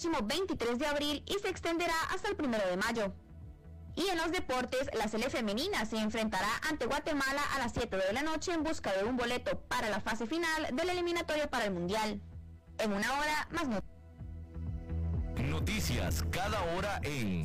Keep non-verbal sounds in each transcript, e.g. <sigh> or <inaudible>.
próximo 23 de abril y se extenderá hasta el 1 de mayo. Y en los deportes, la sele femenina se enfrentará ante Guatemala a las 7 de la noche en busca de un boleto para la fase final de la eliminatoria para el Mundial. En una hora, más noticias. Noticias cada hora en...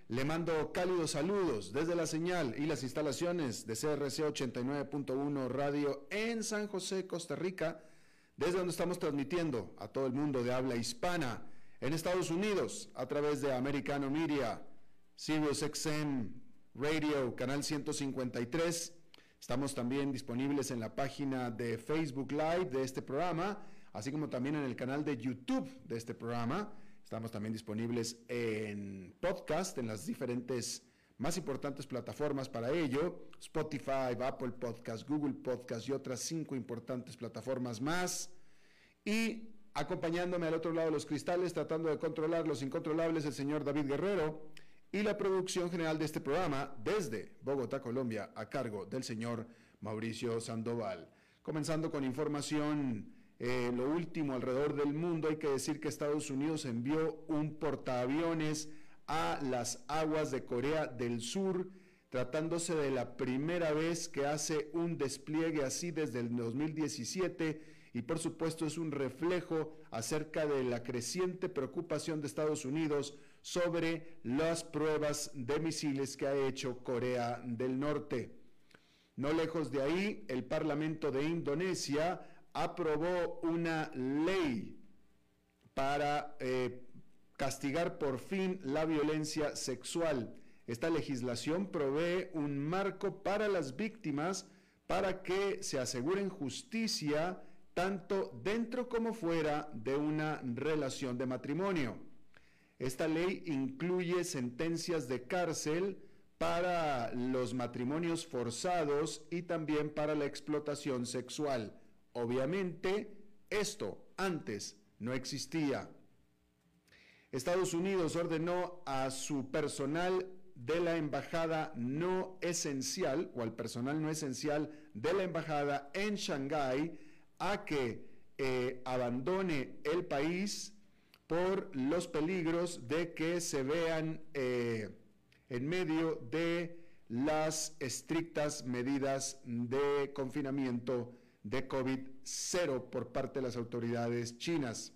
Le mando cálidos saludos desde la señal y las instalaciones de CRC 89.1 Radio en San José, Costa Rica, desde donde estamos transmitiendo a todo el mundo de habla hispana en Estados Unidos a través de Americano Media, Sirius XM Radio, canal 153 Estamos también disponibles en la página de Facebook Live de este programa, así como también en el canal de YouTube de este programa. Estamos también disponibles en podcast, en las diferentes más importantes plataformas para ello, Spotify, Apple Podcast, Google Podcast y otras cinco importantes plataformas más. Y acompañándome al otro lado de los cristales, tratando de controlar los incontrolables, el señor David Guerrero y la producción general de este programa desde Bogotá, Colombia, a cargo del señor Mauricio Sandoval. Comenzando con información, eh, lo último alrededor del mundo, hay que decir que Estados Unidos envió un portaaviones a las aguas de Corea del Sur, tratándose de la primera vez que hace un despliegue así desde el 2017 y por supuesto es un reflejo acerca de la creciente preocupación de Estados Unidos sobre las pruebas de misiles que ha hecho Corea del Norte. No lejos de ahí, el Parlamento de Indonesia aprobó una ley para eh, castigar por fin la violencia sexual. Esta legislación provee un marco para las víctimas para que se aseguren justicia tanto dentro como fuera de una relación de matrimonio. Esta ley incluye sentencias de cárcel para los matrimonios forzados y también para la explotación sexual. Obviamente, esto antes no existía. Estados Unidos ordenó a su personal de la embajada no esencial o al personal no esencial de la embajada en Shanghái a que eh, abandone el país por los peligros de que se vean eh, en medio de las estrictas medidas de confinamiento de COVID-0 por parte de las autoridades chinas.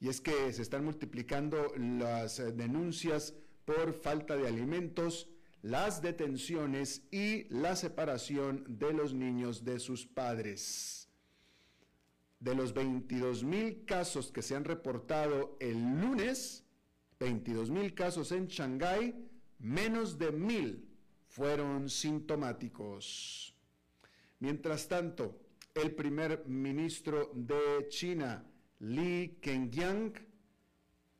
Y es que se están multiplicando las eh, denuncias por falta de alimentos, las detenciones y la separación de los niños de sus padres de los 22 mil casos que se han reportado el lunes, 22 mil casos en Shanghái, menos de mil fueron sintomáticos. Mientras tanto, el primer ministro de China, Li Kengyang,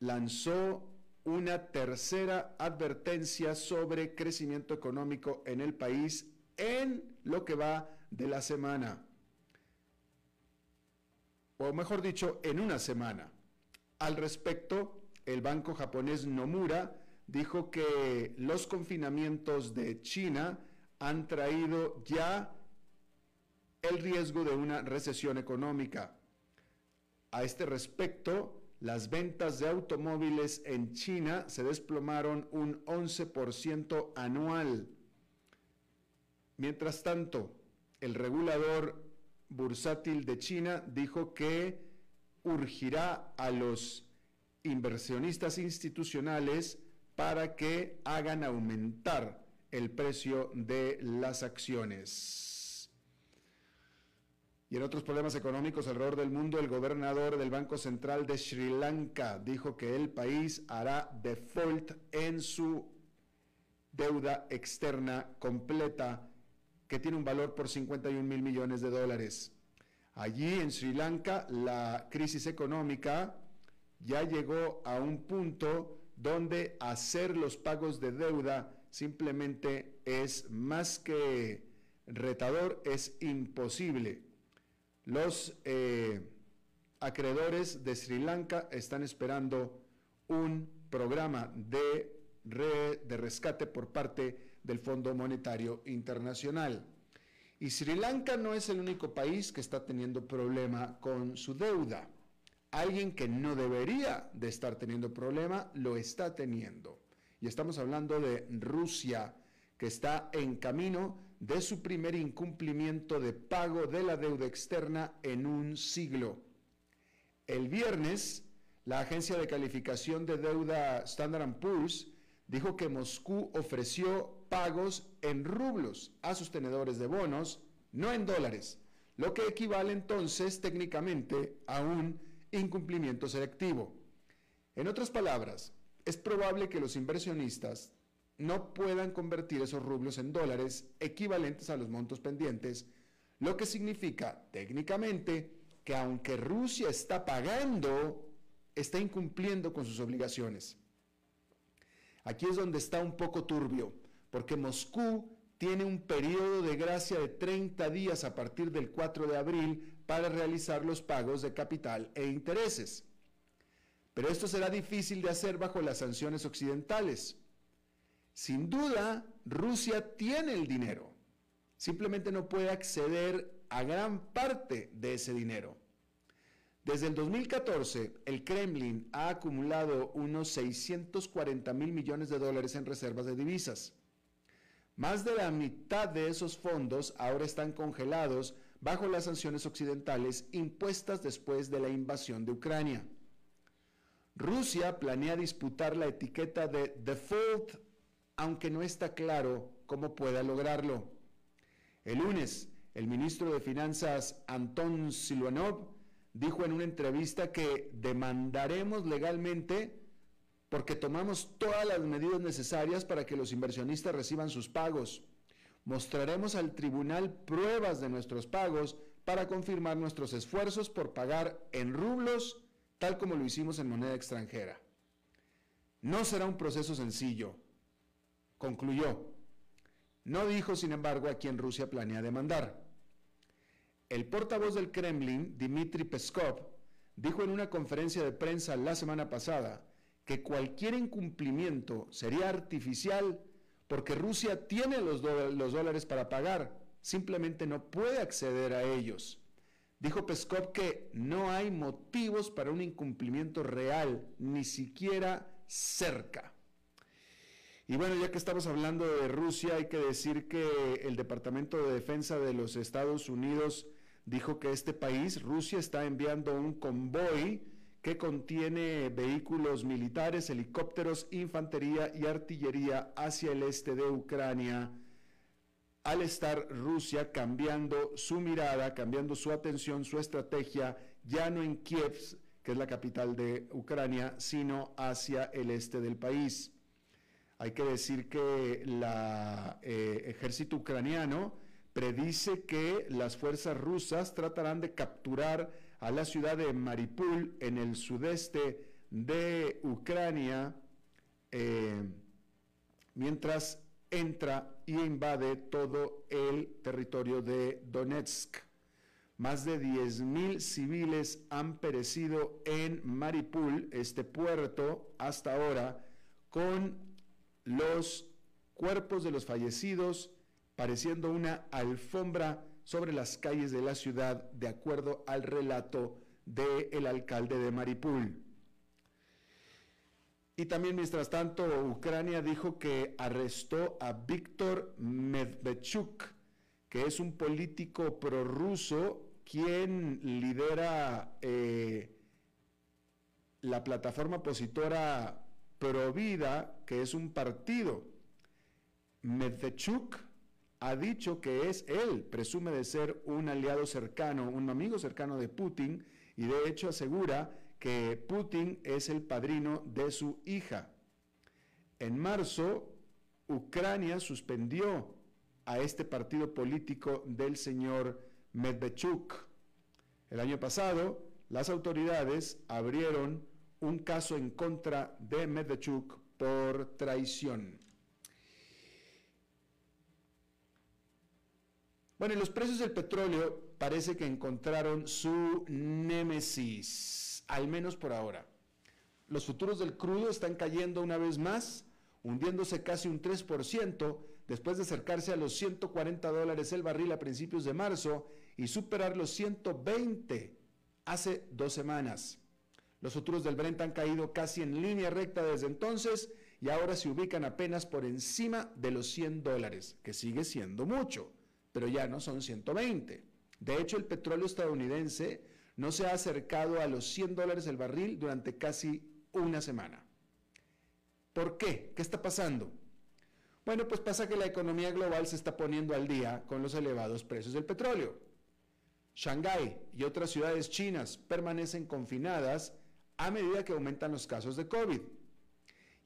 lanzó una tercera advertencia sobre crecimiento económico en el país en lo que va de la semana o mejor dicho, en una semana. Al respecto, el banco japonés Nomura dijo que los confinamientos de China han traído ya el riesgo de una recesión económica. A este respecto, las ventas de automóviles en China se desplomaron un 11% anual. Mientras tanto, el regulador bursátil de China dijo que urgirá a los inversionistas institucionales para que hagan aumentar el precio de las acciones. Y en otros problemas económicos alrededor del mundo, el gobernador del Banco Central de Sri Lanka dijo que el país hará default en su deuda externa completa, que tiene un valor por 51 mil millones de dólares. Allí en Sri Lanka la crisis económica ya llegó a un punto donde hacer los pagos de deuda simplemente es más que retador, es imposible. Los eh, acreedores de Sri Lanka están esperando un programa de, de rescate por parte del Fondo Monetario Internacional. Y Sri Lanka no es el único país que está teniendo problema con su deuda. Alguien que no debería de estar teniendo problema lo está teniendo. Y estamos hablando de Rusia, que está en camino de su primer incumplimiento de pago de la deuda externa en un siglo. El viernes, la agencia de calificación de deuda Standard Poor's dijo que Moscú ofreció pagos en rublos a sus tenedores de bonos, no en dólares, lo que equivale entonces técnicamente a un incumplimiento selectivo. En otras palabras, es probable que los inversionistas no puedan convertir esos rublos en dólares equivalentes a los montos pendientes, lo que significa técnicamente que aunque Rusia está pagando, está incumpliendo con sus obligaciones. Aquí es donde está un poco turbio, porque Moscú tiene un periodo de gracia de 30 días a partir del 4 de abril para realizar los pagos de capital e intereses. Pero esto será difícil de hacer bajo las sanciones occidentales. Sin duda, Rusia tiene el dinero, simplemente no puede acceder a gran parte de ese dinero. Desde el 2014, el Kremlin ha acumulado unos 640 mil millones de dólares en reservas de divisas. Más de la mitad de esos fondos ahora están congelados bajo las sanciones occidentales impuestas después de la invasión de Ucrania. Rusia planea disputar la etiqueta de default, aunque no está claro cómo pueda lograrlo. El lunes, el ministro de Finanzas Anton Siluanov dijo en una entrevista que demandaremos legalmente porque tomamos todas las medidas necesarias para que los inversionistas reciban sus pagos. Mostraremos al tribunal pruebas de nuestros pagos para confirmar nuestros esfuerzos por pagar en rublos, tal como lo hicimos en moneda extranjera. No será un proceso sencillo, concluyó. No dijo, sin embargo, a quién Rusia planea demandar. El portavoz del Kremlin, Dmitry Peskov, dijo en una conferencia de prensa la semana pasada que cualquier incumplimiento sería artificial porque Rusia tiene los, dólares para pagar, simplemente no puede acceder a ellos. Dijo Peskov que no hay motivos para un incumplimiento real, ni siquiera cerca. Y bueno, ya que estamos hablando de Rusia, hay que decir que el Departamento de Defensa de los Estados Unidos dijo que este país, Rusia, está enviando un convoy que contiene vehículos militares, helicópteros, infantería y artillería hacia el este de Ucrania, al estar Rusia cambiando su mirada, cambiando su atención, su estrategia, ya no en Kiev, que es la capital de Ucrania, sino hacia el este del país. Hay que decir que el eh, ejército ucraniano predice que las fuerzas rusas tratarán de capturar a la ciudad de Maripul en el sudeste de Ucrania, eh, mientras entra y invade todo el territorio de Donetsk. Más de 10.000 civiles han perecido en Maripul, este puerto, hasta ahora, con los cuerpos de los fallecidos pareciendo una alfombra sobre las calles de la ciudad, de acuerdo al relato del alcalde de Maripul. Y también, mientras tanto, Ucrania dijo que arrestó a Víctor Medvedchuk, que es un político prorruso quien lidera eh, la plataforma opositora Provida, que es un partido. Medvedchuk ha dicho que es él, presume de ser un aliado cercano, un amigo cercano de Putin, y de hecho asegura que Putin es el padrino de su hija. En marzo, Ucrania suspendió a este partido político del señor Medvedchuk. El año pasado, las autoridades abrieron un caso en contra de Medvedchuk por traición. Bueno, y los precios del petróleo parece que encontraron su némesis, al menos por ahora. Los futuros del crudo están cayendo una vez más, hundiéndose casi un 3% después de acercarse a los 140 dólares el barril a principios de marzo y superar los 120 hace dos semanas. Los futuros del Brent han caído casi en línea recta desde entonces y ahora se ubican apenas por encima de los 100 dólares, que sigue siendo mucho pero ya no son 120. De hecho, el petróleo estadounidense no se ha acercado a los 100 dólares el barril durante casi una semana. ¿Por qué? ¿Qué está pasando? Bueno, pues pasa que la economía global se está poniendo al día con los elevados precios del petróleo. Shanghái y otras ciudades chinas permanecen confinadas a medida que aumentan los casos de COVID.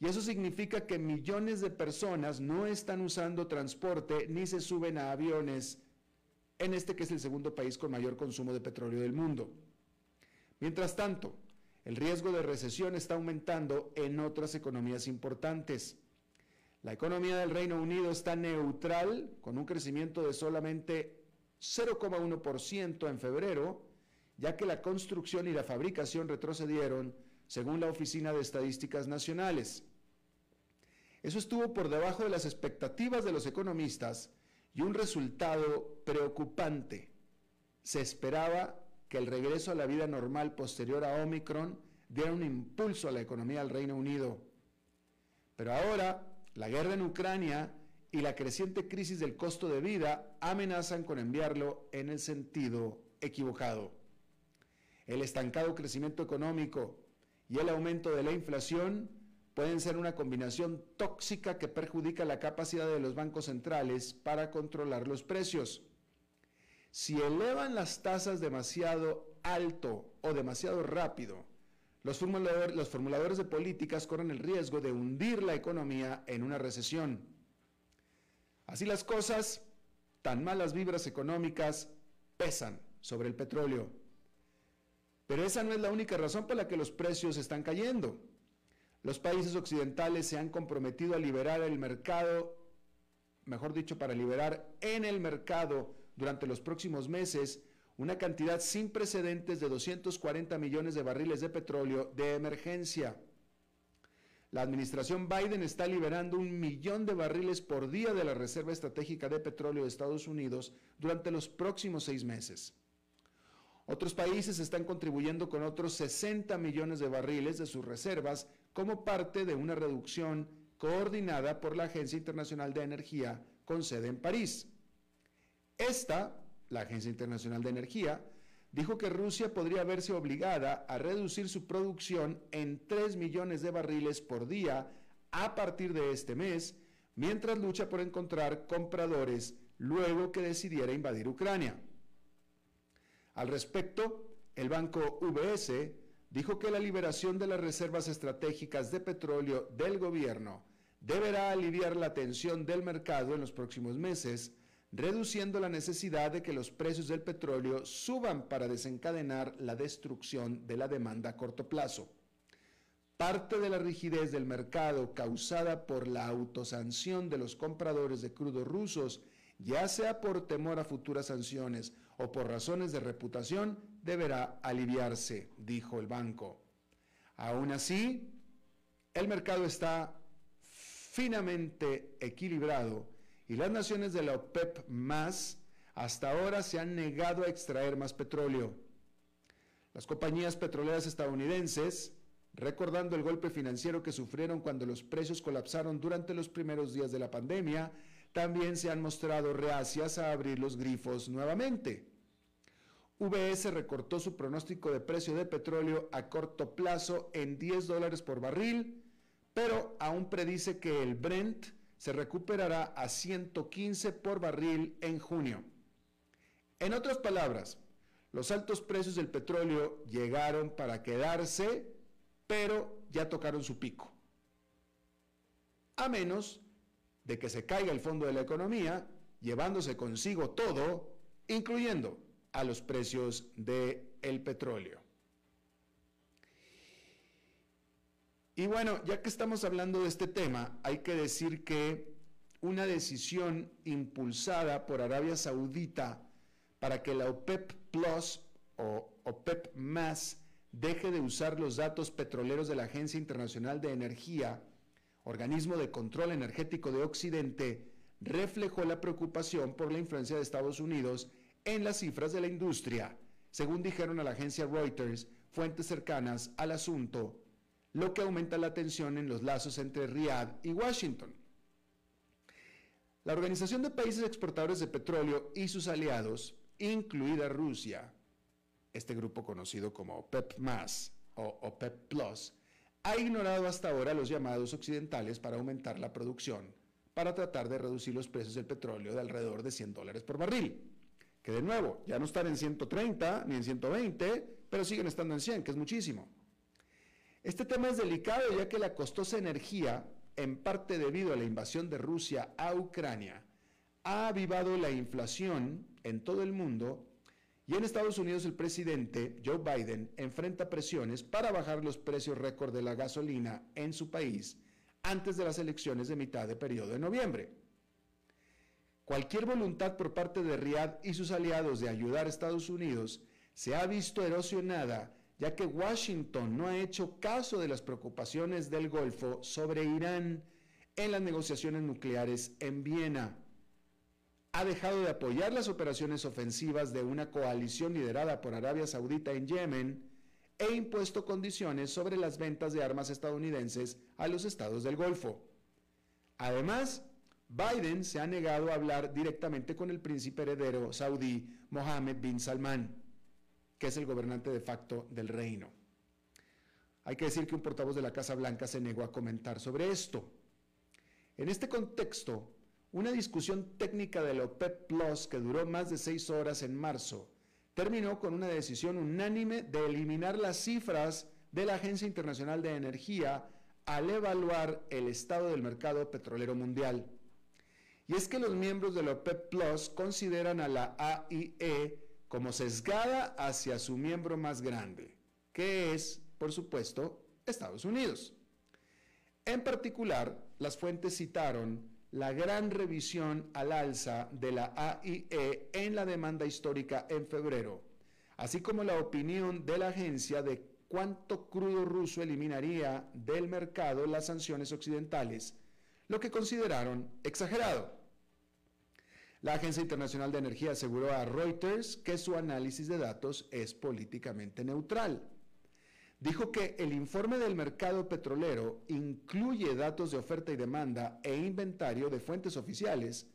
Y eso significa que millones de personas no están usando transporte ni se suben a aviones en este que es el segundo país con mayor consumo de petróleo del mundo. Mientras tanto, el riesgo de recesión está aumentando en otras economías importantes. La economía del Reino Unido está neutral, con un crecimiento de solamente 0,1% en febrero, ya que la construcción y la fabricación retrocedieron, según la Oficina de Estadísticas Nacionales. Eso estuvo por debajo de las expectativas de los economistas y un resultado preocupante. Se esperaba que el regreso a la vida normal posterior a Omicron diera un impulso a la economía del Reino Unido. Pero ahora, la guerra en Ucrania y la creciente crisis del costo de vida amenazan con enviarlo en el sentido equivocado. El estancado crecimiento económico y el aumento de la inflación pueden ser una combinación tóxica que perjudica la capacidad de los bancos centrales para controlar los precios. Si elevan las tasas demasiado alto o demasiado rápido, los formuladores, de políticas corren el riesgo de hundir la economía en una recesión. Así las cosas, tan malas vibras económicas pesan sobre el petróleo. Pero esa no es la única razón por la que los precios están cayendo. Los países occidentales se han comprometido a liberar el mercado, mejor dicho, para liberar en el mercado durante los próximos meses una cantidad sin precedentes de 240 millones de barriles de petróleo de emergencia. La administración Biden está liberando un millón de barriles por día de la Reserva Estratégica de Petróleo de Estados Unidos durante los próximos seis meses. Otros países están contribuyendo con otros 60 millones de barriles de sus reservas como parte de una reducción coordinada por la Agencia Internacional de Energía con sede en París. Esta, la Agencia Internacional de Energía, dijo que Rusia podría verse obligada a reducir su producción en 3 millones de barriles por día a partir de este mes, mientras lucha por encontrar compradores luego que decidiera invadir Ucrania. Al respecto, el banco UBS dijo que la liberación de las reservas estratégicas de petróleo del gobierno deberá aliviar la tensión del mercado en los próximos meses, reduciendo la necesidad de que los precios del petróleo suban para desencadenar la destrucción de la demanda a corto plazo. Parte de la rigidez del mercado causada por la autosanción de los compradores de crudo rusos, ya sea por temor a futuras sanciones o por razones de reputación, deberá aliviarse, dijo el banco. Aún así, el mercado está finamente equilibrado y las naciones de la OPEP más hasta ahora se han negado a extraer más petróleo. Las compañías petroleras estadounidenses, recordando el golpe financiero que sufrieron cuando los precios colapsaron durante los primeros días de la pandemia, también se han mostrado reacias a abrir los grifos nuevamente. VS recortó su pronóstico de precio de petróleo a corto plazo en 10 dólares por barril, pero aún predice que el Brent se recuperará a 115 por barril en junio. En otras palabras, los altos precios del petróleo llegaron para quedarse, pero ya tocaron su pico. A menos de que se caiga el fondo de la economía, llevándose consigo todo, incluyendo a los precios del el petróleo. Y bueno, ya que estamos hablando de este tema, hay que decir que una decisión impulsada por Arabia Saudita para que la OPEP Plus o OPEP más deje de usar los datos petroleros de la Agencia Internacional de Energía, organismo de control energético de Occidente, reflejó la preocupación por la influencia de Estados Unidos en las cifras de la industria, según dijeron a la agencia Reuters fuentes cercanas al asunto, lo que aumenta la tensión en los lazos entre Riad y Washington. La Organización de Países Exportadores de Petróleo y sus aliados, incluida Rusia, este grupo conocido como OPEP o OPEP Plus, ha ignorado hasta ahora los llamados occidentales para aumentar la producción, para tratar de reducir los precios del petróleo de alrededor de 100 dólares por barril que de nuevo, ya no están en 130 ni en 120, pero siguen estando en 100, que es muchísimo. Este tema es delicado ya que la costosa energía, en parte debido a la invasión de Rusia a Ucrania, ha avivado la inflación en todo el mundo y en Estados Unidos el presidente Joe Biden enfrenta presiones para bajar los precios récord de la gasolina en su país antes de las elecciones de mitad de periodo de noviembre. Cualquier voluntad por parte de Riad y sus aliados de ayudar a Estados Unidos se ha visto erosionada ya que Washington no ha hecho caso de las preocupaciones del Golfo sobre Irán en las negociaciones nucleares en Viena. Ha dejado de apoyar las operaciones ofensivas de una coalición liderada por Arabia Saudita en Yemen e impuesto condiciones sobre las ventas de armas estadounidenses a los estados del Golfo. Además, Biden se ha negado a hablar directamente con el príncipe heredero saudí Mohammed bin Salman, que es el gobernante de facto del reino. Hay que decir que un portavoz de la Casa Blanca se negó a comentar sobre esto. En este contexto, una discusión técnica de la OPEP Plus que duró más de seis horas en marzo terminó con una decisión unánime de eliminar las cifras de la Agencia Internacional de Energía al evaluar el estado del mercado petrolero mundial. Y es que los miembros de la OPEP Plus consideran a la AIE como sesgada hacia su miembro más grande, que es, por supuesto, Estados Unidos. En particular, las fuentes citaron la gran revisión al alza de la AIE en la demanda histórica en febrero, así como la opinión de la agencia de cuánto crudo ruso eliminaría del mercado las sanciones occidentales, lo que consideraron exagerado. La Agencia Internacional de Energía aseguró a Reuters que su análisis de datos es políticamente neutral. Dijo que el informe del mercado petrolero incluye datos de oferta y demanda e inventario de fuentes oficiales,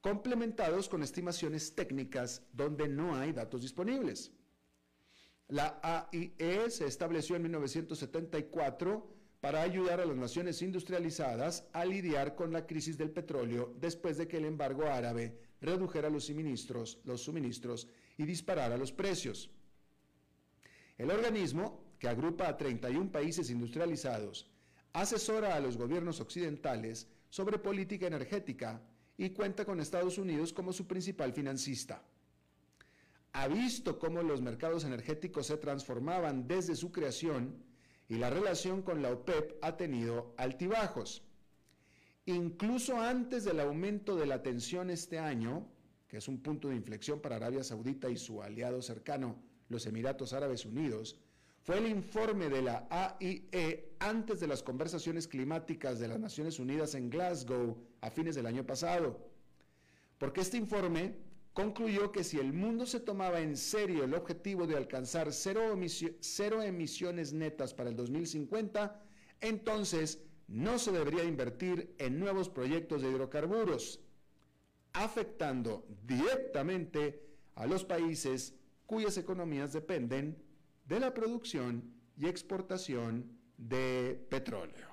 complementados con estimaciones técnicas donde no hay datos disponibles. La AIE se estableció en 1974 para ayudar a las naciones industrializadas a lidiar con la crisis del petróleo después de que el embargo árabe redujera los suministros, los suministros y disparara los precios. El organismo, que agrupa a 31 países industrializados, asesora a los gobiernos occidentales sobre política energética y cuenta con Estados Unidos como su principal financista. Ha visto cómo los mercados energéticos se transformaban desde su creación y la relación con la OPEP ha tenido altibajos. Incluso antes del aumento de la tensión este año, que es un punto de inflexión para Arabia Saudita y su aliado cercano, los Emiratos Árabes Unidos, fue el informe de la AIE antes de las conversaciones climáticas de las Naciones Unidas en Glasgow a fines del año pasado. porque este informe concluyó que si el mundo se tomaba en serio el objetivo de alcanzar cero, emisiones netas para el 2050, entonces no se debería invertir en nuevos proyectos de hidrocarburos, afectando directamente a los países cuyas economías dependen de la producción y exportación de petróleo.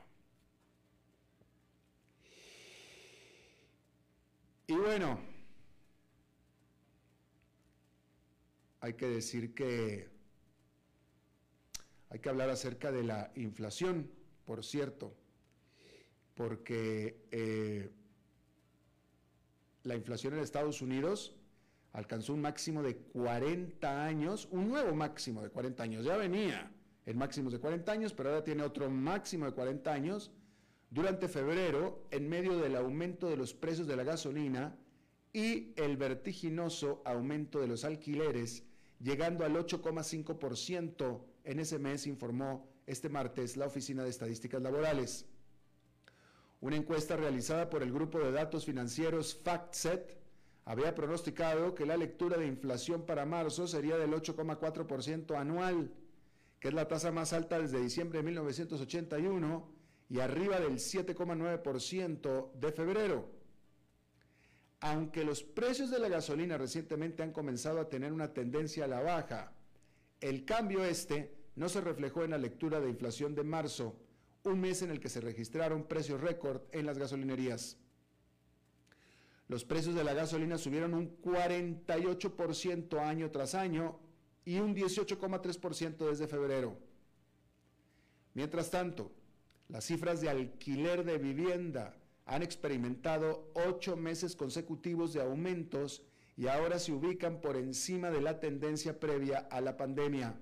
Y bueno, hay que decir que hay que hablar acerca de la inflación, por cierto, porque eh, la inflación en Estados Unidos alcanzó un máximo de 40 años, un nuevo máximo de 40 años, ya venía en máximos de 40 años, pero ahora tiene otro máximo de 40 años, durante febrero, en medio del aumento de los precios de la gasolina y el vertiginoso aumento de los alquileres, llegando al 8,5% en ese mes, informó este martes la Oficina de Estadísticas Laborales. Una encuesta realizada por el grupo de datos financieros FactSet había pronosticado que la lectura de inflación para marzo sería del 8,4% anual, que es la tasa más alta desde diciembre de 1981 y arriba del 7,9% de febrero. Aunque los precios de la gasolina recientemente han comenzado a tener una tendencia a la baja, el cambio este no se reflejó en la lectura de inflación de marzo, un mes en el que se registraron precios récord en las gasolinerías. Los precios de la gasolina subieron un 48% año tras año y un 18,3% desde febrero. Mientras tanto, las cifras de alquiler de vivienda han experimentado ocho meses consecutivos de aumentos y ahora se ubican por encima de la tendencia previa a la pandemia.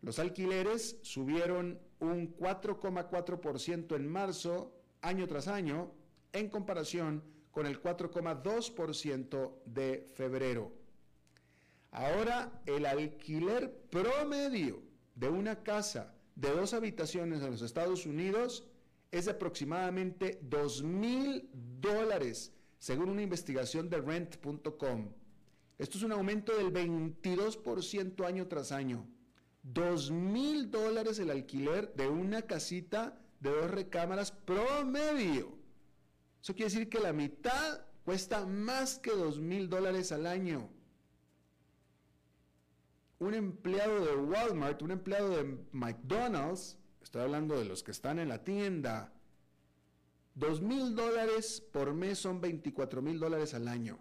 Los alquileres subieron un 4,4% en marzo, año tras año, en comparación con el 4,2% de febrero. Ahora, el alquiler promedio de una casa de dos habitaciones en los Estados Unidos es de aproximadamente 2 mil dólares, según una investigación de rent.com. Esto es un aumento del 22% año tras año. 2 mil dólares el alquiler de una casita de dos recámaras promedio. Eso quiere decir que la mitad cuesta más que 2 mil dólares al año un empleado de Walmart, un empleado de McDonald's, estoy hablando de los que están en la tienda, dos mil dólares por mes son 24 mil dólares al año.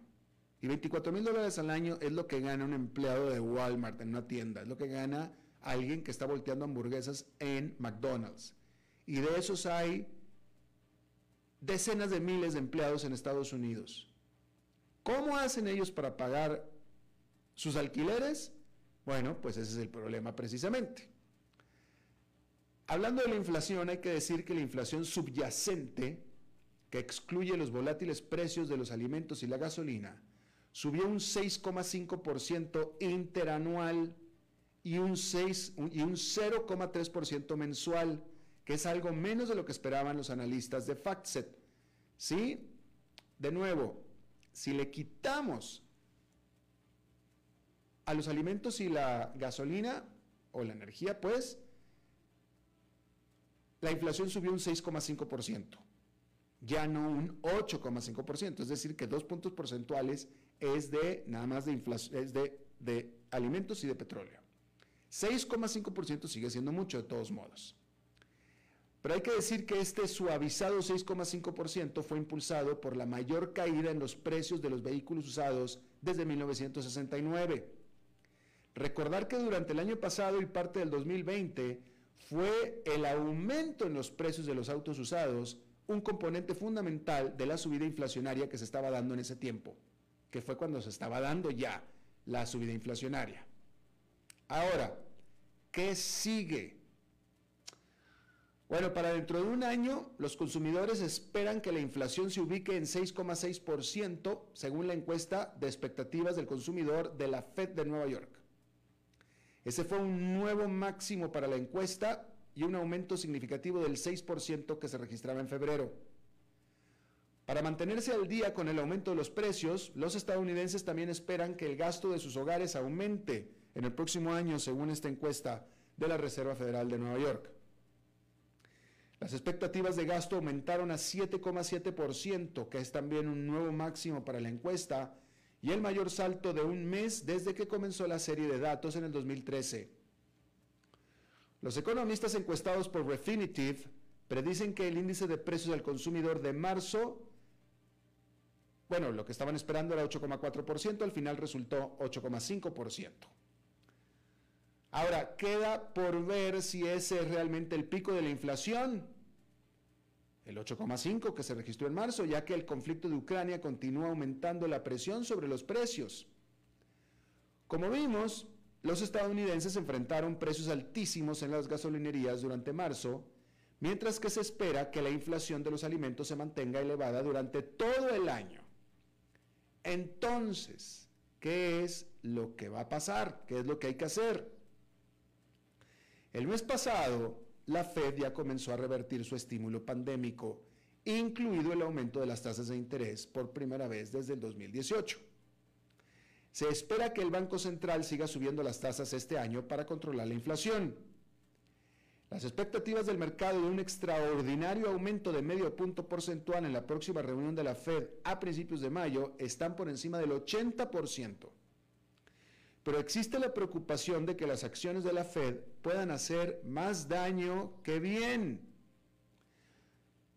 Y 24 mil dólares al año es lo que gana un empleado de Walmart en una tienda, es lo que gana alguien que está volteando hamburguesas en McDonald's. Y de esos hay decenas de miles de empleados en Estados Unidos. ¿Cómo hacen ellos para pagar sus alquileres? Bueno, pues ese es el problema precisamente. Hablando de la inflación, hay que decir que la inflación subyacente, que excluye los volátiles precios de los alimentos y la gasolina, subió un 6,5% interanual y un, 6, y un 0,3% mensual, que es algo menos de lo que esperaban los analistas de FactSet. ¿Sí? De nuevo, si le quitamos a los alimentos y la gasolina o la energía, pues la inflación subió un 6,5%, ya no un 8,5%, es decir, que dos puntos porcentuales es de nada más de inflación, es de, de alimentos y de petróleo. 6,5% sigue siendo mucho de todos modos. Pero hay que decir que este suavizado 6,5% fue impulsado por la mayor caída en los precios de los vehículos usados desde 1969. Recordar que durante el año pasado y parte del 2020 fue el aumento en los precios de los autos usados un componente fundamental de la subida inflacionaria que se estaba dando en ese tiempo, que fue cuando se estaba dando ya la subida inflacionaria. Ahora, ¿qué sigue? Bueno, para dentro de un año, los consumidores esperan que la inflación se ubique en 6,6%, según la encuesta de expectativas del consumidor de la Fed de Nueva York. Ese fue un nuevo máximo para la encuesta y un aumento significativo del 6% que se registraba en febrero. Para mantenerse al día con el aumento de los precios, los estadounidenses también esperan que el gasto de sus hogares aumente en el próximo año, según esta encuesta de la Reserva Federal de Nueva York. Las expectativas de gasto aumentaron a 7,7%, que es también un nuevo máximo para la encuesta y el mayor salto de un mes desde que comenzó la serie de datos en el 2013. Los economistas encuestados por Refinitiv predicen que el índice de precios del consumidor de marzo, bueno, lo que estaban esperando era 8,4%, al final resultó 8,5%. Ahora, queda por ver si ese es realmente el pico de la inflación, el 8,5 que se registró en marzo, ya que el conflicto de Ucrania continúa aumentando la presión sobre los precios. Como vimos, los estadounidenses enfrentaron precios altísimos en las gasolinerías durante marzo, mientras que se espera que la inflación de los alimentos se mantenga elevada durante todo el año. Entonces, ¿qué es lo que va a pasar? ¿Qué es lo que hay que hacer? El mes pasado, la Fed ya comenzó a revertir su estímulo pandémico, incluido el aumento de las tasas de interés por primera vez desde el 2018. Se espera que el Banco Central siga subiendo las tasas este año para controlar la inflación. Las expectativas del mercado de un extraordinario aumento de medio punto porcentual en la próxima reunión de la Fed a principios de mayo están por encima del 80% pero existe la preocupación de que las acciones de la Fed puedan hacer más daño que bien.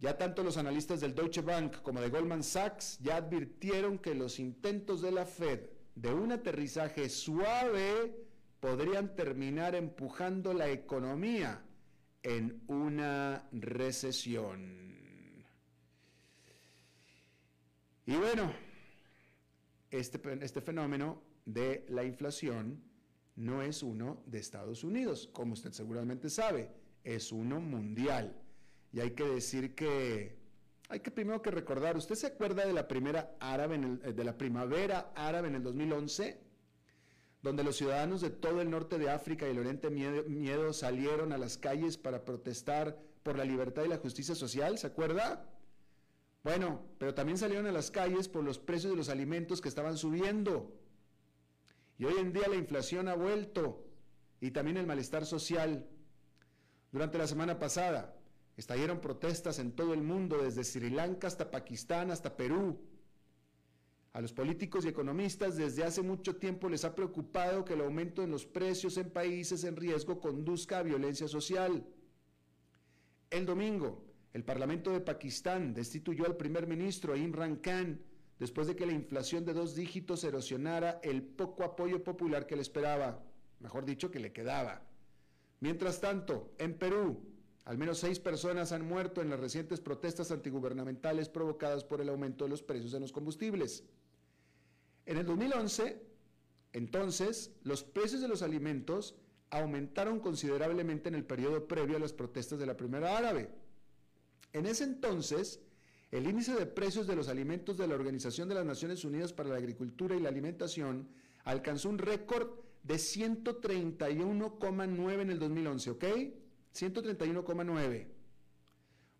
Ya tanto los analistas del Deutsche Bank como de Goldman Sachs ya advirtieron que los intentos de la Fed de un aterrizaje suave podrían terminar empujando la economía en una recesión. Y bueno, este, este fenómeno de la inflación no es uno de Estados Unidos, como usted seguramente sabe, es uno mundial. Y hay que decir que hay que primero que recordar, ¿usted se acuerda de la primera árabe eh, de la primavera árabe en el 2011? Donde los ciudadanos de todo el norte de África y el Oriente Miedo salieron a las calles para protestar por la libertad y la justicia social, ¿se acuerda? Bueno, pero también salieron a las calles por los precios de los alimentos que estaban subiendo. Y hoy en día la inflación ha vuelto y también el malestar social. Durante la semana pasada estallaron protestas en todo el mundo, desde Sri Lanka hasta Pakistán hasta Perú. A los políticos y economistas desde hace mucho tiempo les ha preocupado que el aumento en los precios en países en riesgo conduzca a violencia social. El domingo, el Parlamento de Pakistán destituyó al primer ministro Imran Khan después de que la inflación de dos dígitos erosionara el poco apoyo popular que le esperaba, mejor dicho, que le quedaba. Mientras tanto, en Perú, al menos seis personas han muerto en las recientes protestas antigubernamentales provocadas por el aumento de los precios de los combustibles. En el 2011, entonces, los precios de los alimentos aumentaron considerablemente en el periodo previo a las protestas de la Primera Árabe. En ese entonces, el índice de precios de los alimentos de la Organización de las Naciones Unidas para la Agricultura y la Alimentación alcanzó un récord de 131,9 en el 2011, ¿ok? 131,9.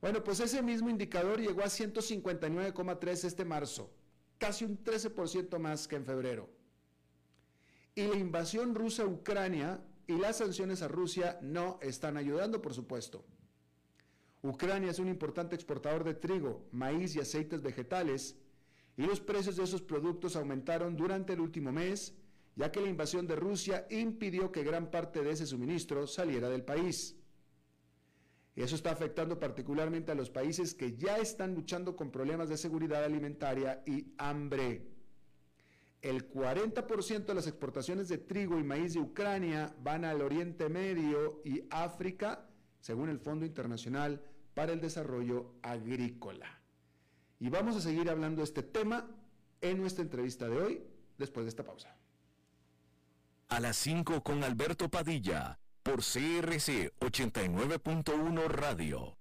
Bueno, pues ese mismo indicador llegó a 159,3 este marzo, casi un 13% más que en febrero. Y la invasión rusa a Ucrania y las sanciones a Rusia no están ayudando, por supuesto. Ucrania es un importante exportador de trigo, maíz y aceites vegetales, y los precios de esos productos aumentaron durante el último mes, ya que la invasión de Rusia impidió que gran parte de ese suministro saliera del país. Eso está afectando particularmente a los países que ya están luchando con problemas de seguridad alimentaria y hambre. El 40% de las exportaciones de trigo y maíz de Ucrania van al Oriente Medio y África, según el Fondo Internacional para el Desarrollo Agrícola. Y vamos a seguir hablando de este tema en nuestra entrevista de hoy, después de esta pausa. A las 5 con Alberto Padilla, por CRC 89.1 Radio.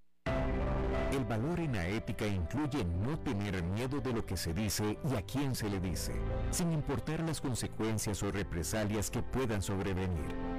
El valor en la ética incluye no tener miedo de lo que se dice y a quién se le dice, sin importar las consecuencias o represalias que puedan sobrevenir.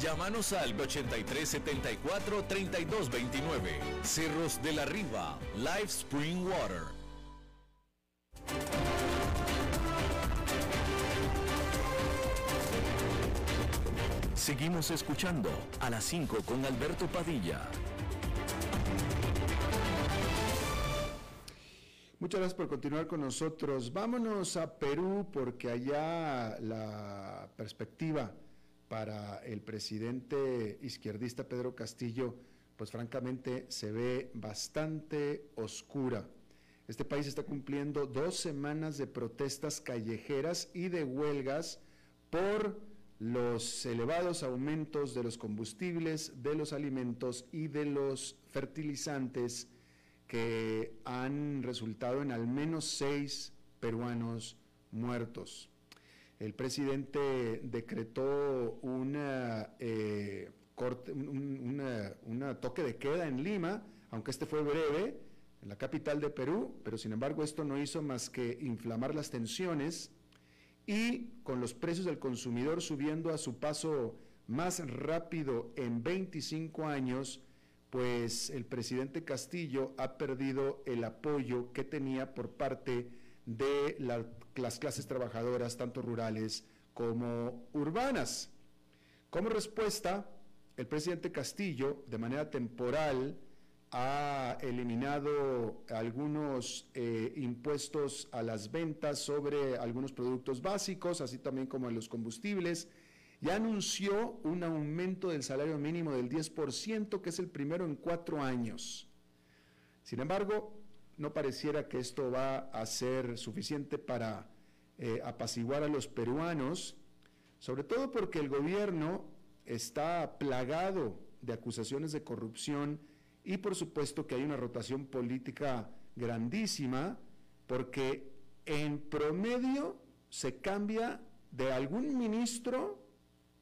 Llámanos al 8374 3229. Cerros de la Riva, Live Spring Water. Seguimos escuchando a las 5 con Alberto Padilla. Muchas gracias por continuar con nosotros. Vámonos a Perú porque allá la perspectiva para el presidente izquierdista Pedro Castillo pues francamente se ve bastante oscura. Este país está cumpliendo dos semanas de protestas callejeras y de huelgas por los elevados aumentos de los combustibles, de los alimentos y de los fertilizantes que han resultado en al menos seis peruanos muertos. El presidente decretó una eh, un, toque de queda en Lima, aunque este fue breve, en la capital de Perú, pero sin embargo esto no hizo más que inflamar las tensiones y con los precios del consumidor subiendo a su paso más rápido en 25 años, pues el presidente Castillo ha perdido el apoyo que tenía por parte de las clases trabajadoras, tanto rurales como urbanas. Como respuesta, el presidente Castillo, de manera temporal, ha eliminado algunos eh, impuestos a las ventas sobre algunos productos básicos, así también como a los combustibles, y anunció un aumento del salario mínimo del 10%, que es el primero en cuatro años. Sin embargo, no pareciera que esto va a ser suficiente para eh, apaciguar a los peruanos, sobre todo porque el gobierno está plagado de acusaciones de corrupción y por supuesto que hay una rotación política grandísima porque en promedio se cambia de algún ministro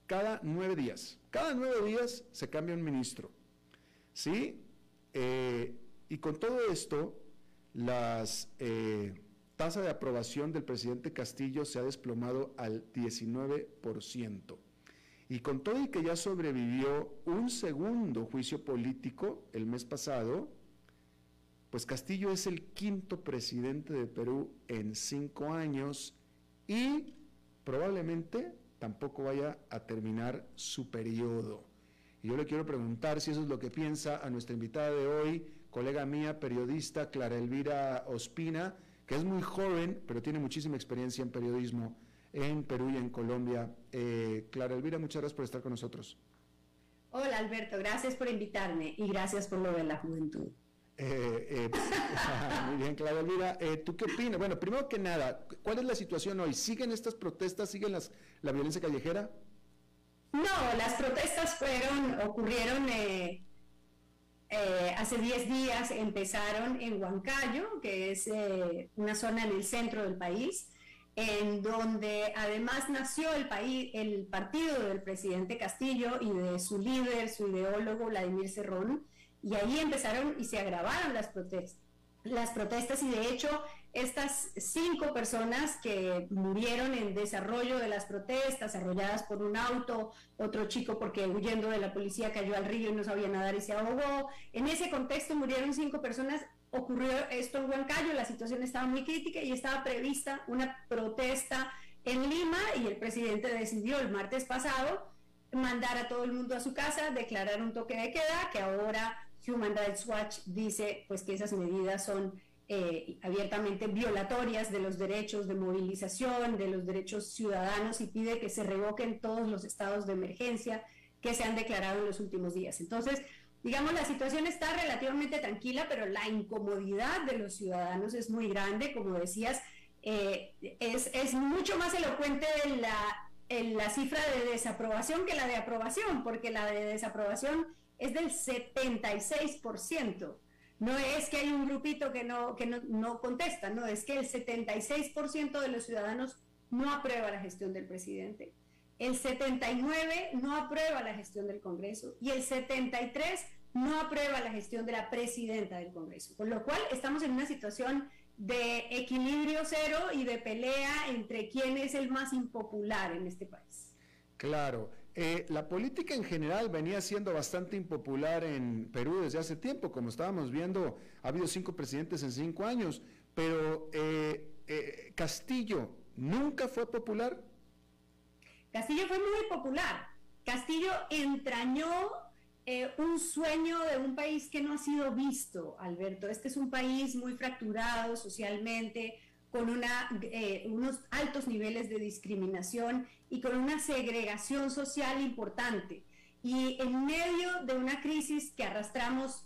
cada nueve días. Cada nueve días se cambia un ministro. ¿Sí? Eh, y con todo esto, la eh, tasa de aprobación del presidente Castillo se ha desplomado al 19%. Y con todo y que ya sobrevivió un segundo juicio político el mes pasado, pues Castillo es el quinto presidente de Perú en cinco años y probablemente tampoco vaya a terminar su periodo. Y yo le quiero preguntar si eso es lo que piensa a nuestra invitada de hoy, colega mía, periodista Clara Elvira Ospina, que es muy joven, pero tiene muchísima experiencia en periodismo en Perú y en Colombia. Eh, Clara Elvira, muchas gracias por estar con nosotros. Hola Alberto, gracias por invitarme y gracias por lo de la juventud. Eh, eh, <laughs> muy bien, Clara Elvira. ¿Tú qué opinas? Bueno, primero que nada, ¿cuál es la situación hoy? ¿Siguen estas protestas? ¿Siguen las, la violencia callejera? No, las protestas fueron, ocurrieron eh, hace 10 días empezaron en Huancayo, que es eh, una zona en el centro del país, en donde además nació el, país, el partido del presidente Castillo y de su líder, su ideólogo Vladimir Cerrón, y ahí empezaron y se agravaron las protestas. Las protestas y de hecho estas cinco personas que murieron en desarrollo de las protestas, arrolladas por un auto, otro chico porque huyendo de la policía cayó al río y no sabía nadar y se ahogó. En ese contexto murieron cinco personas. Ocurrió esto en Huancayo, la situación estaba muy crítica y estaba prevista una protesta en Lima y el presidente decidió el martes pasado mandar a todo el mundo a su casa, declarar un toque de queda, que ahora Human Rights Watch dice pues que esas medidas son eh, abiertamente violatorias de los derechos de movilización, de los derechos ciudadanos y pide que se revoquen todos los estados de emergencia que se han declarado en los últimos días. Entonces, digamos, la situación está relativamente tranquila, pero la incomodidad de los ciudadanos es muy grande, como decías, eh, es, es, mucho más elocuente en la, la cifra de desaprobación que la de aprobación, porque la de desaprobación es del 76%. No es que hay un grupito que no, que no, contesta, no, es que el 76% de los ciudadanos no aprueba la gestión del presidente, el 79 no aprueba la gestión del Congreso y el 73 no aprueba la gestión de la presidenta del Congreso. Con lo cual estamos en una situación de equilibrio cero y de pelea entre quién es el más impopular en este país. Claro. Eh, la política en general venía siendo bastante impopular en Perú desde hace tiempo, como estábamos viendo, ha habido cinco presidentes en cinco años, pero eh, eh, Castillo nunca fue popular. Castillo fue muy popular. Castillo entrañó un sueño de un país que no ha sido visto, Alberto. Este es un país muy fracturado socialmente, con una, unos altos niveles de discriminación y con una segregación social importante. Y en medio de una crisis que arrastramos,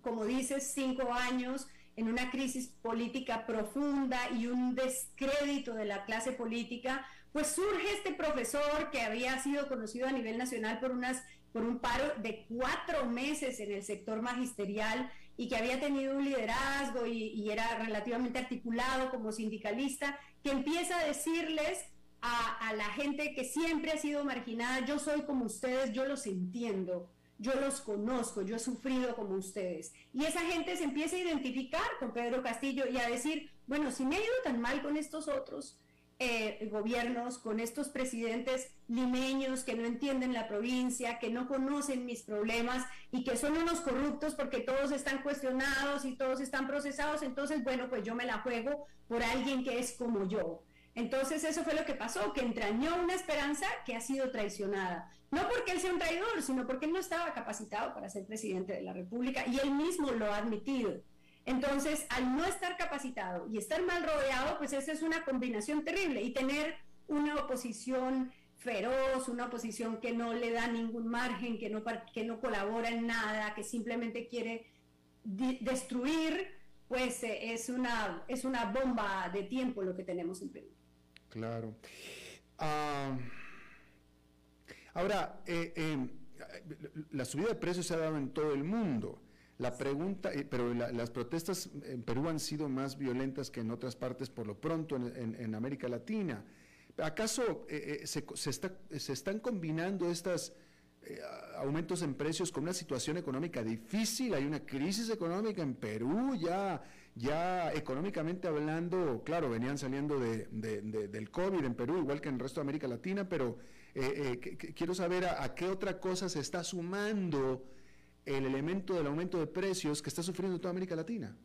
como dices, cinco años, en una crisis política profunda y un descrédito de la clase política, pues surge este profesor que había sido conocido a nivel nacional por, unas, por un paro de cuatro meses en el sector magisterial y que había tenido un liderazgo y, era relativamente articulado como sindicalista, que empieza a decirles a, la gente que siempre ha sido marginada, yo soy como ustedes, yo los entiendo, yo los conozco, yo he sufrido como ustedes. Y esa gente se empieza a identificar con Pedro Castillo y a decir, bueno, si me ha ido tan mal con estos otros eh, gobiernos, con estos presidentes limeños que no entienden la provincia, que no conocen mis problemas y que son unos corruptos porque todos están cuestionados y todos están procesados, entonces, bueno, pues yo me la juego por alguien que es como yo. Entonces eso fue lo que pasó, que entrañó una esperanza que ha sido traicionada. No porque él sea un traidor, sino porque él no estaba capacitado para ser presidente de la República y él mismo lo ha admitido. Entonces, al no estar capacitado y estar mal rodeado, pues esa es una combinación terrible. Y tener una oposición feroz, una oposición que no le da ningún margen, que no, que no colabora en nada, que simplemente quiere destruir, pues eh, es, una, es una bomba de tiempo lo que tenemos en Perú. Claro. Ah, ahora, eh, eh, la subida de precios se ha dado en todo el mundo. La pregunta, eh, pero las protestas en Perú han sido más violentas que en otras partes por lo pronto en, América Latina. ¿Acaso se, se, están combinando estos aumentos en precios con una situación económica difícil? Hay una crisis económica en Perú ya ya económicamente hablando, claro, venían saliendo de, del COVID en Perú, igual que en el resto de América Latina, pero eh, eh, quiero saber a, qué otra cosa se está sumando el elemento del aumento de precios que está sufriendo toda América Latina.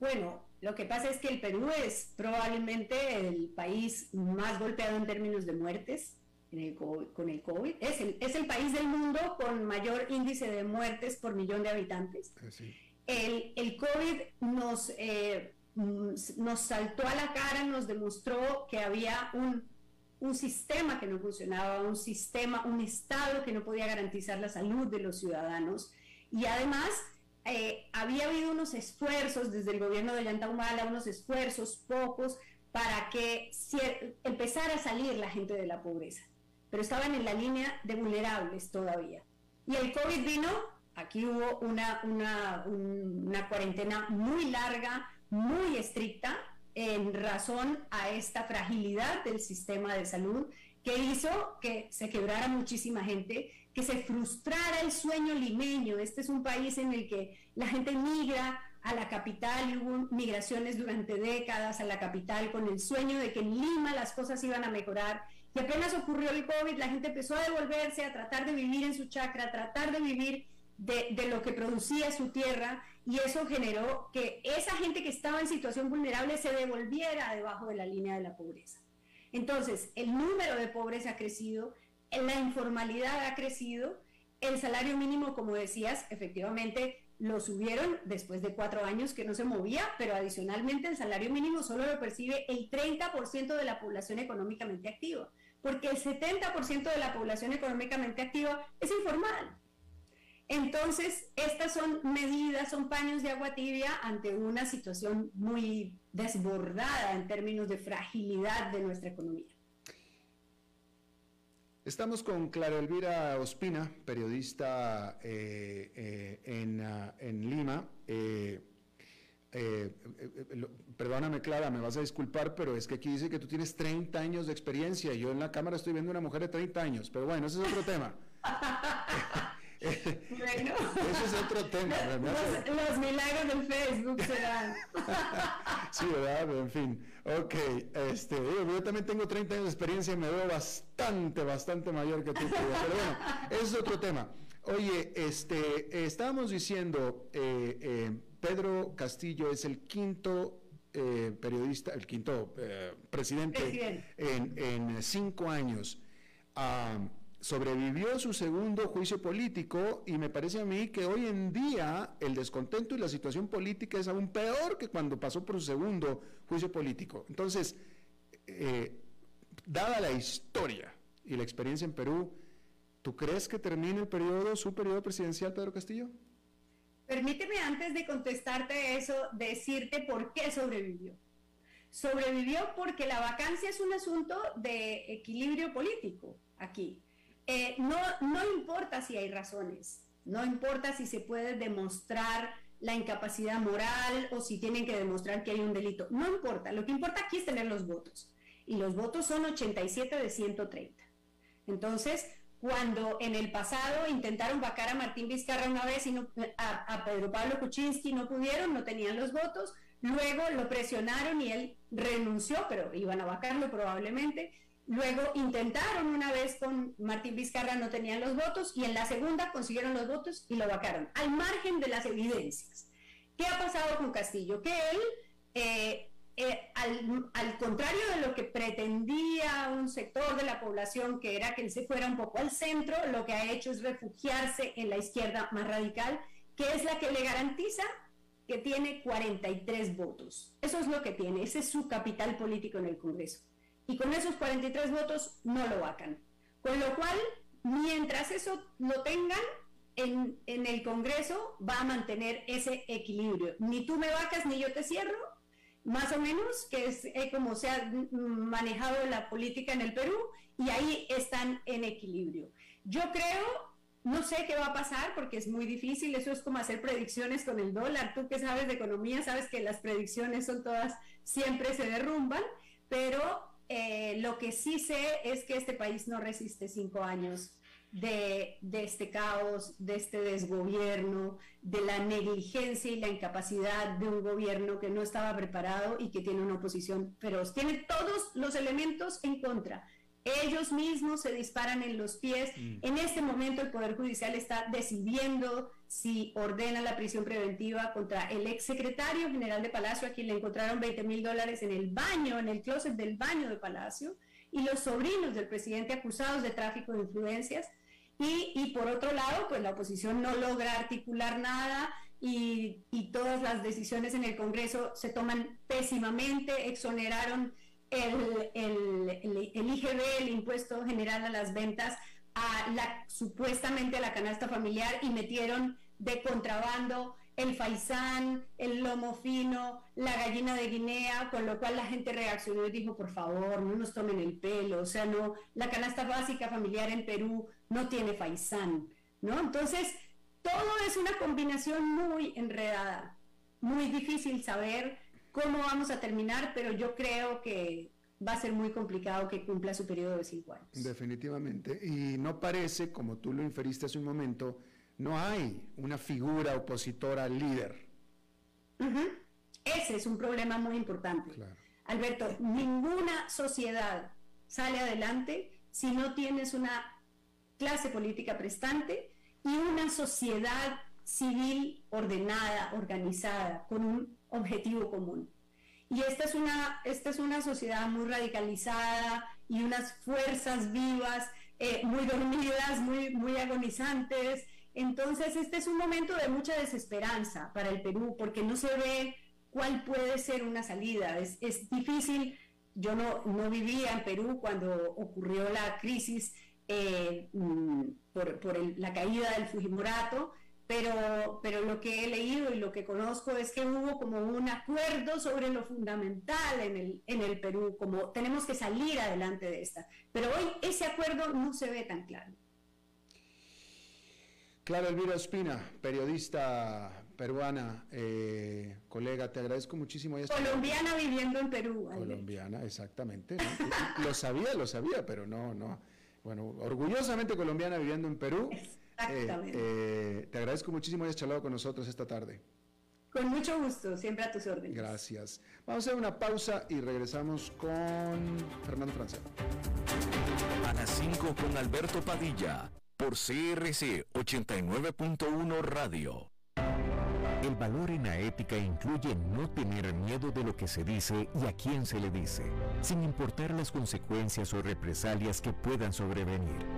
Bueno, lo que pasa es que el Perú es probablemente el país más golpeado en términos de muertes con el COVID. Es el, es el país del mundo con mayor índice de muertes por millón de habitantes. Ah, sí el, el COVID nos, eh, nos saltó a la cara, nos demostró que había un, un sistema que no funcionaba, un sistema, un Estado que no podía garantizar la salud de los ciudadanos. Y además, eh, había habido unos esfuerzos desde el gobierno de Humala, unos esfuerzos pocos para que empezara a salir la gente de la pobreza, pero estaban en la línea de vulnerables todavía. Y el COVID vino Aquí hubo una, una, una cuarentena muy larga, muy estricta, en razón a esta fragilidad del sistema de salud que hizo que se quebrara muchísima gente, que se frustrara el sueño limeño. Este es un país en el que la gente migra a la capital y hubo migraciones durante décadas a la capital con el sueño de que en Lima las cosas iban a mejorar. Y apenas ocurrió el COVID, la gente empezó a devolverse, a tratar de vivir en su chacra, a tratar de vivir de, lo que producía su tierra y eso generó que esa gente que estaba en situación vulnerable se devolviera debajo de la línea de la pobreza. Entonces, el número de pobres ha crecido, la informalidad ha crecido, el salario mínimo, como decías, efectivamente lo subieron después de cuatro años que no se movía, pero adicionalmente el salario mínimo solo lo percibe el 30% de la población económicamente activa, porque el 70% de la población económicamente activa es informal. Entonces, estas son medidas, son paños de agua tibia ante una situación muy desbordada en términos de fragilidad de nuestra economía. Estamos con Clara Elvira Ospina, periodista eh, eh, ah, en, Lima. Eh, perdóname, Clara, me vas a disculpar, pero es que aquí dice que tú tienes 30 años de experiencia. Yo en la cámara estoy viendo una mujer de 30 años, pero bueno, ese es otro tema. <laughs> Bueno, eso es otro tema. <laughs> Los, milagros del Facebook serán. <laughs> sí, ¿verdad? En fin. Ok, este, yo, también tengo 30 años de experiencia y me veo bastante, bastante mayor que tú. Pero bueno, ese es otro tema. Oye, este, estábamos diciendo, eh, eh, Pedro Castillo es el quinto eh, periodista, el quinto presidente en, en, cinco años. Ah, sobrevivió su segundo juicio político y me parece a mí que hoy en día el descontento y la situación política es aún peor que cuando pasó por su segundo juicio político. Entonces, eh, dada la historia y la experiencia en Perú, ¿tú crees que termine el periodo, su periodo presidencial, Pedro Castillo? Permíteme antes de contestarte eso, decirte por qué sobrevivió. Sobrevivió porque la vacancia es un asunto de equilibrio político aquí. Eh, no, importa si hay razones, no importa si se puede demostrar la incapacidad moral o si tienen que demostrar que hay un delito, no importa, lo que importa aquí es tener los votos y los votos son 87 de 130. Entonces, cuando en el pasado intentaron vacar a Martín Vizcarra una vez y a, Pedro Pablo Kuczynski no pudieron, no tenían los votos, luego lo presionaron y él renunció, pero iban a vacarlo probablemente, Luego intentaron una vez con Martín Vizcarra, no tenían los votos, y en la segunda consiguieron los votos y lo vacaron, al margen de las evidencias. ¿Qué ha pasado con Castillo? Que él, eh, eh, al, contrario de lo que pretendía un sector de la población, que era que él se fuera un poco al centro, lo que ha hecho es refugiarse en la izquierda más radical, que es la que le garantiza que tiene 43 votos. Eso es lo que tiene, ese es su capital político en el Congreso y con esos 43 votos no lo vacan. Con lo cual, mientras eso lo tengan, en, el Congreso va a mantener ese equilibrio. Ni tú me vacas ni yo te cierro, más o menos, que es eh, como se ha manejado la política en el Perú, y ahí están en equilibrio. Yo creo, no sé qué va a pasar porque es muy difícil, eso es como hacer predicciones con el dólar. Tú que sabes de economía, sabes que las predicciones son todas, siempre se derrumban, pero eh, lo que sí sé es que este país no resiste cinco años de, este caos, de este desgobierno, de la negligencia y la incapacidad de un gobierno que no estaba preparado y que tiene una oposición feroz. Tiene todos los elementos en contra ellos mismos se disparan en los pies. Mm. En este momento el Poder Judicial está decidiendo si ordena la prisión preventiva contra el ex secretario general de Palacio, a quien le encontraron 20 mil dólares en el baño, en el closet del baño de Palacio, y los sobrinos del presidente acusados de tráfico de influencias. Y, y por otro lado, pues la oposición no logra articular nada y, y todas las decisiones en el Congreso se toman pésimamente, exoneraron el, el, el, IGB, el impuesto general a las ventas, a supuestamente a la canasta familiar y metieron de contrabando el faisán, el lomo fino, la gallina de Guinea, con lo cual la gente reaccionó y dijo, por favor, no nos tomen el pelo, o sea, no, la canasta básica familiar en Perú no tiene faisán, ¿no? Entonces, todo es una combinación muy enredada, muy difícil saber cómo vamos a terminar, pero yo creo que va a ser muy complicado que cumpla su periodo de cinco años. Definitivamente. Y no parece, como tú lo inferiste hace un momento, no hay una figura opositora líder. Ese es un problema muy importante. Alberto, ninguna sociedad sale adelante si no tienes una clase política prestante y una sociedad civil ordenada, organizada, con un objetivo común. Y esta es una, esta es una sociedad muy radicalizada y unas fuerzas vivas, eh, muy dormidas, muy, muy agonizantes. Entonces, este es un momento de mucha desesperanza para el Perú, porque no se ve cuál puede ser una salida. Es, es difícil. Yo no, no vivía en Perú cuando ocurrió la crisis eh, mm, por, por la caída del Fujimorato, pero, pero lo que he leído y lo que conozco es que hubo como un acuerdo sobre lo fundamental en el, en el Perú, como tenemos que salir adelante de esta. Pero hoy ese acuerdo no se ve tan claro. Clara Elvira Espina, periodista peruana, eh, colega, te agradezco muchísimo. Colombiana viviendo en Perú. Colombiana, exactamente. <laughs> lo sabía, lo sabía, pero no, no. Bueno, orgullosamente colombiana viviendo en Perú. Exactamente. Eh, eh, te agradezco muchísimo que hayas charlado con nosotros esta tarde. Con mucho gusto, siempre a tus órdenes. Gracias. Vamos a hacer una pausa y regresamos con Fernando Francia. A las 5 con Alberto Padilla, por CRC 89.1 Radio. El valor en la ética incluye no tener miedo de lo que se dice y a quién se le dice, sin importar las consecuencias o represalias que puedan sobrevenir.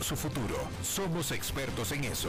su futuro. Somos expertos en eso.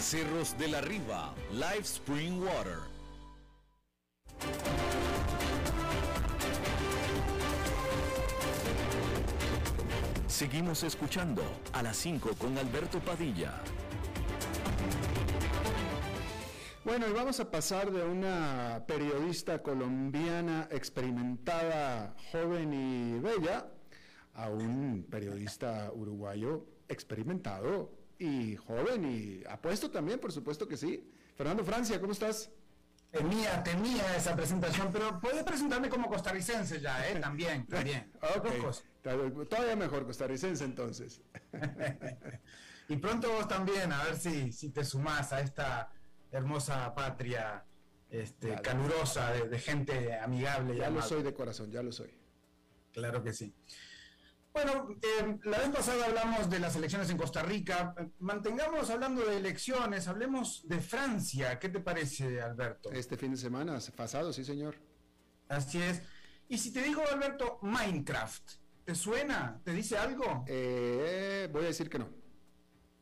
Cerros de la Riva, Live Spring Water. Seguimos escuchando a las 5 con Alberto Padilla. Bueno, y vamos a pasar de una periodista colombiana experimentada, joven y bella, a un periodista uruguayo experimentado, y joven y apuesto también, por supuesto que sí. Fernando Francia, ¿cómo estás? Temía, temía esa presentación, pero puedes presentarme como costarricense ya, ¿eh? <laughs> También, también. ok, todavía mejor costarricense entonces. <laughs> y pronto vos también, a ver si, si te sumás a esta hermosa patria este, calurosa, de, gente amigable. Ya lo soy de corazón, ya lo soy. Claro que sí. Bueno, eh, la vez pasada hablamos de las elecciones en Costa Rica. Mantengamos hablando de elecciones, hablemos de Francia. ¿Qué te parece, Alberto? Este fin de semana, pasado, sí, señor. Así es. Y si te digo, Alberto, Minecraft, ¿te suena? ¿Te dice algo? Eh, voy a decir que no.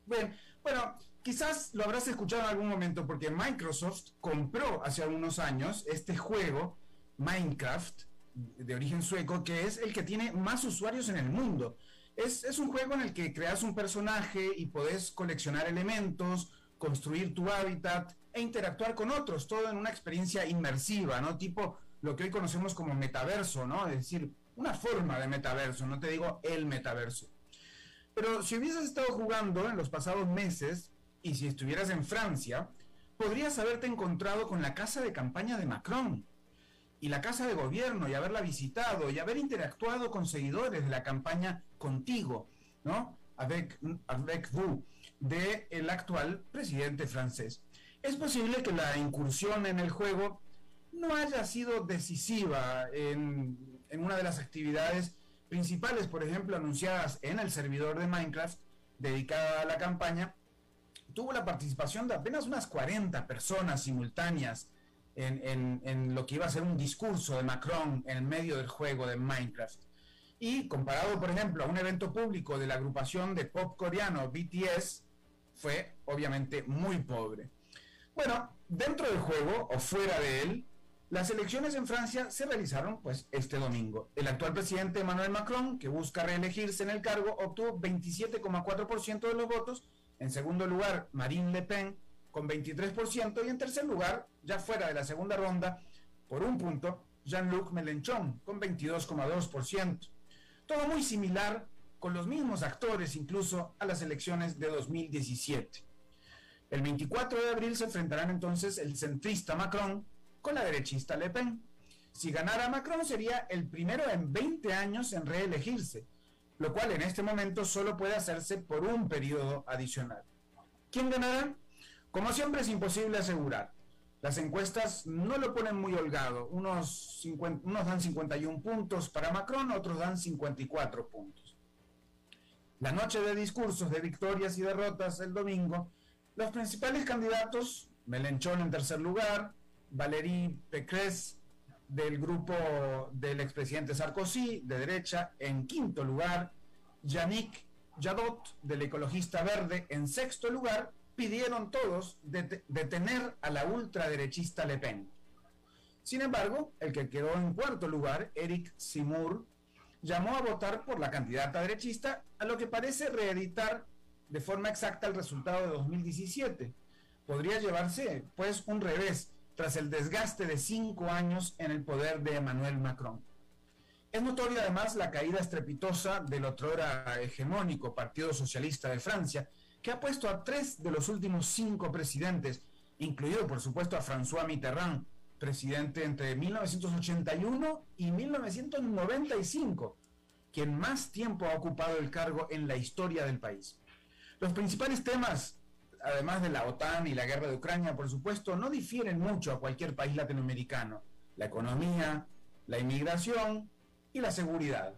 Bien, bueno, quizás lo habrás escuchado en algún momento porque Microsoft compró hace algunos años este juego, Minecraft, de origen sueco, que es el que tiene más usuarios en el mundo. Es, es, un juego en el que creas un personaje y podés coleccionar elementos, construir tu hábitat e interactuar con otros, todo en una experiencia inmersiva, ¿no? Tipo lo que hoy conocemos como metaverso, ¿no? Es decir, una forma de metaverso, no te digo el metaverso. Pero si hubieses estado jugando en los pasados meses y si estuvieras en Francia, podrías haberte encontrado con la casa de campaña de Macron y la casa de gobierno y haberla visitado y haber interactuado con seguidores de la campaña contigo, ¿no? Avec, avec vous, de el actual presidente francés. Es posible que la incursión en el juego no haya sido decisiva en, en una de las actividades principales, por ejemplo, anunciadas en el servidor de Minecraft dedicada a la campaña, tuvo la participación de apenas unas 40 personas simultáneas en, lo que iba a ser un discurso de Macron en medio del juego de Minecraft. Y comparado, por ejemplo, a un evento público de la agrupación de pop coreano BTS, fue obviamente muy pobre. Bueno, dentro del juego o fuera de él, las elecciones en Francia se realizaron pues este domingo. El actual presidente Emmanuel Macron, que busca reelegirse en el cargo, obtuvo 27,4% de los votos. En segundo lugar, Marine Le Pen con 23% y en tercer lugar, ya fuera de la segunda ronda, por un punto, Jean-Luc Mélenchon con 22,2%. Todo muy similar, con los mismos actores incluso a las elecciones de 2017. El 24 de abril se enfrentarán entonces el centrista Macron con la derechista Le Pen. Si ganara Macron sería el primero en 20 años en reelegirse, lo cual en este momento solo puede hacerse por un periodo adicional. ¿Quién ganará? Como siempre es imposible asegurar. Las encuestas no lo ponen muy holgado. Unos, dan 51 puntos para Macron, otros dan 54 puntos. La noche de discursos de victorias y derrotas el domingo, los principales candidatos, Melenchón en tercer lugar, Valérie Pécresse del grupo del expresidente Sarkozy, de derecha, en quinto lugar, Yannick Jadot, del ecologista verde, en sexto lugar, pidieron todos detener a la ultraderechista Le Pen. Sin embargo, el que quedó en cuarto lugar, Eric Simur, llamó a votar por la candidata derechista, a lo que parece reeditar de forma exacta el resultado de 2017. Podría llevarse, pues, un revés tras el desgaste de cinco años en el poder de Emmanuel Macron. Es notoria además la caída estrepitosa del otrora hegemónico Partido Socialista de Francia, que ha puesto a tres de los últimos cinco presidentes, incluido por supuesto a François Mitterrand, presidente entre 1981 y 1995, quien más tiempo ha ocupado el cargo en la historia del país. Los principales temas además de la OTAN y la guerra de Ucrania, por supuesto, no difieren mucho a cualquier país latinoamericano. La economía, la inmigración y la seguridad.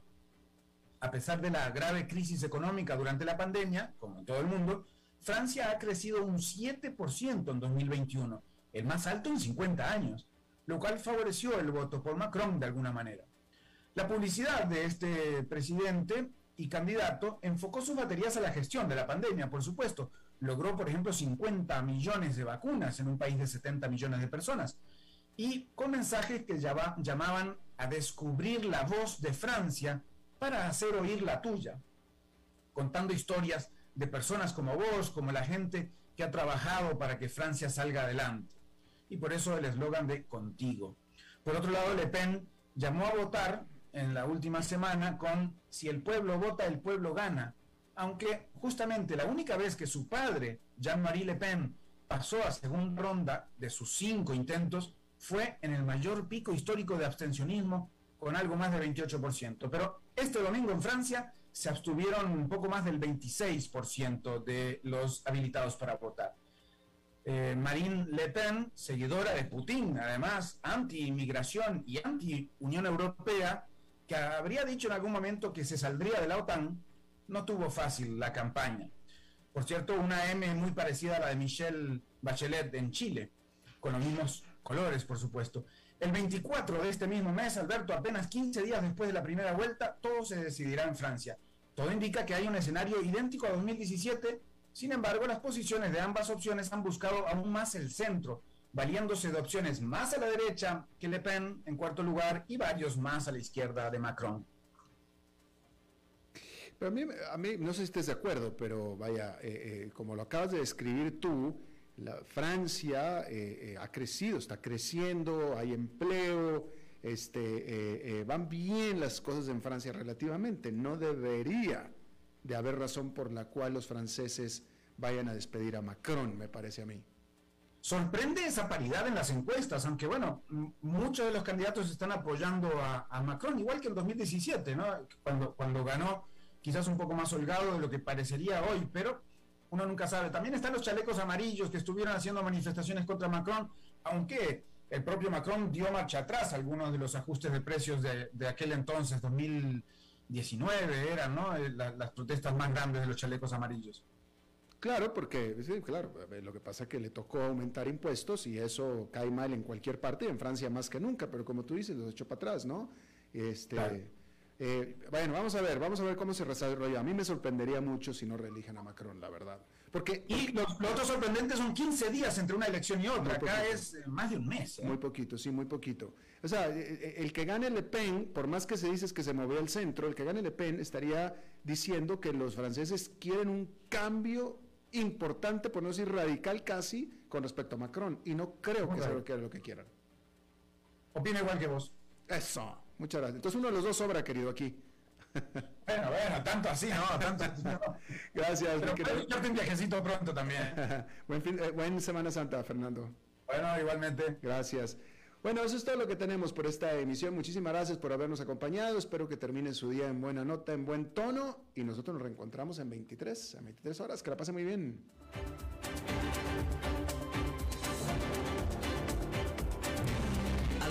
A pesar de la grave crisis económica durante la pandemia, como en todo el mundo, Francia ha crecido un 7% en 2021, el más alto en 50 años, lo cual favoreció el voto por Macron de alguna manera. La publicidad de este presidente y candidato enfocó sus baterías a la gestión de la pandemia, por supuesto, logró, por ejemplo, 50 millones de vacunas en un país de 70 millones de personas. Y con mensajes que llamaban a descubrir la voz de Francia para hacer oír la tuya, contando historias de personas como vos, como la gente que ha trabajado para que Francia salga adelante. Y por eso el eslogan de contigo. Por otro lado, Le Pen llamó a votar en la última semana con si el pueblo vota, el pueblo gana, aunque justamente la única vez que su padre, Jean-Marie Le Pen, pasó a segunda ronda de sus cinco intentos fue en el mayor pico histórico de abstencionismo, con algo más del 28%. Pero este domingo en Francia se abstuvieron un poco más del 26% de los habilitados para votar. Eh, Marine Le Pen, seguidora de Putin, además anti-inmigración y anti-Unión Europea, que habría dicho en algún momento que se saldría de la OTAN, no tuvo fácil la campaña. Por cierto, una M muy parecida a la de Michelle Bachelet en Chile, con los mismos colores, por supuesto. El 24 de este mismo mes, Alberto, apenas 15 días después de la primera vuelta, todo se decidirá en Francia. Todo indica que hay un escenario idéntico a 2017, sin embargo, las posiciones de ambas opciones han buscado aún más el centro, valiéndose de opciones más a la derecha que Le Pen en cuarto lugar y varios más a la izquierda de Macron. Pero a mí, no sé si estés de acuerdo, pero vaya, eh, eh, como lo acabas de describir tú, Francia eh, ha crecido, está creciendo, hay empleo, este, van bien las cosas en Francia relativamente. No debería de haber razón por la cual los franceses vayan a despedir a Macron, me parece a mí. Sorprende esa paridad en las encuestas, aunque bueno, muchos de los candidatos están apoyando a, Macron, igual que en 2017, ¿no? Cuando, cuando ganó, quizás un poco más holgado de lo que parecería hoy, pero uno nunca sabe. También están los chalecos amarillos que estuvieron haciendo manifestaciones contra Macron, aunque el propio Macron dio marcha atrás algunos de los ajustes de precios de, aquel entonces, 2019 eran, ¿no? Eh, las protestas más grandes de los chalecos amarillos. Claro, porque sí, claro, lo que pasa es que le tocó aumentar impuestos y eso cae mal en cualquier parte, en Francia más que nunca, pero como tú dices, los echó para atrás, ¿no? Este, eh, bueno, vamos a ver, vamos a ver cómo se desarrolla. A mí me sorprendería mucho si no reeligen a Macron, la verdad. Porque, y lo, otro sorprendente son 15 días entre una elección y otra. Acá es eh, más de un mes. ¿eh? Muy poquito, sí, muy poquito. O sea, el que gane Le Pen, por más que se dice que se movió al centro, el que gane Le Pen estaría diciendo que los franceses quieren un cambio importante, por no decir radical casi, con respecto a Macron. Y no creo que sea lo que quieran. Opina igual que vos. Eso, muchas gracias. Entonces uno de los dos sobra, querido, aquí. Bueno, bueno, tanto así, ¿no? Tanto <laughs> Gracias. Pero, yo un viajecito pronto también. <laughs> buen, fin, eh, buen Semana Santa, Fernando. Bueno, igualmente. Gracias. Bueno, eso es todo lo que tenemos por esta emisión. Muchísimas gracias por habernos acompañado. Espero que termine su día en buena nota, en buen tono. Y nosotros nos reencontramos en 23, a 23 horas. Que la pase muy bien.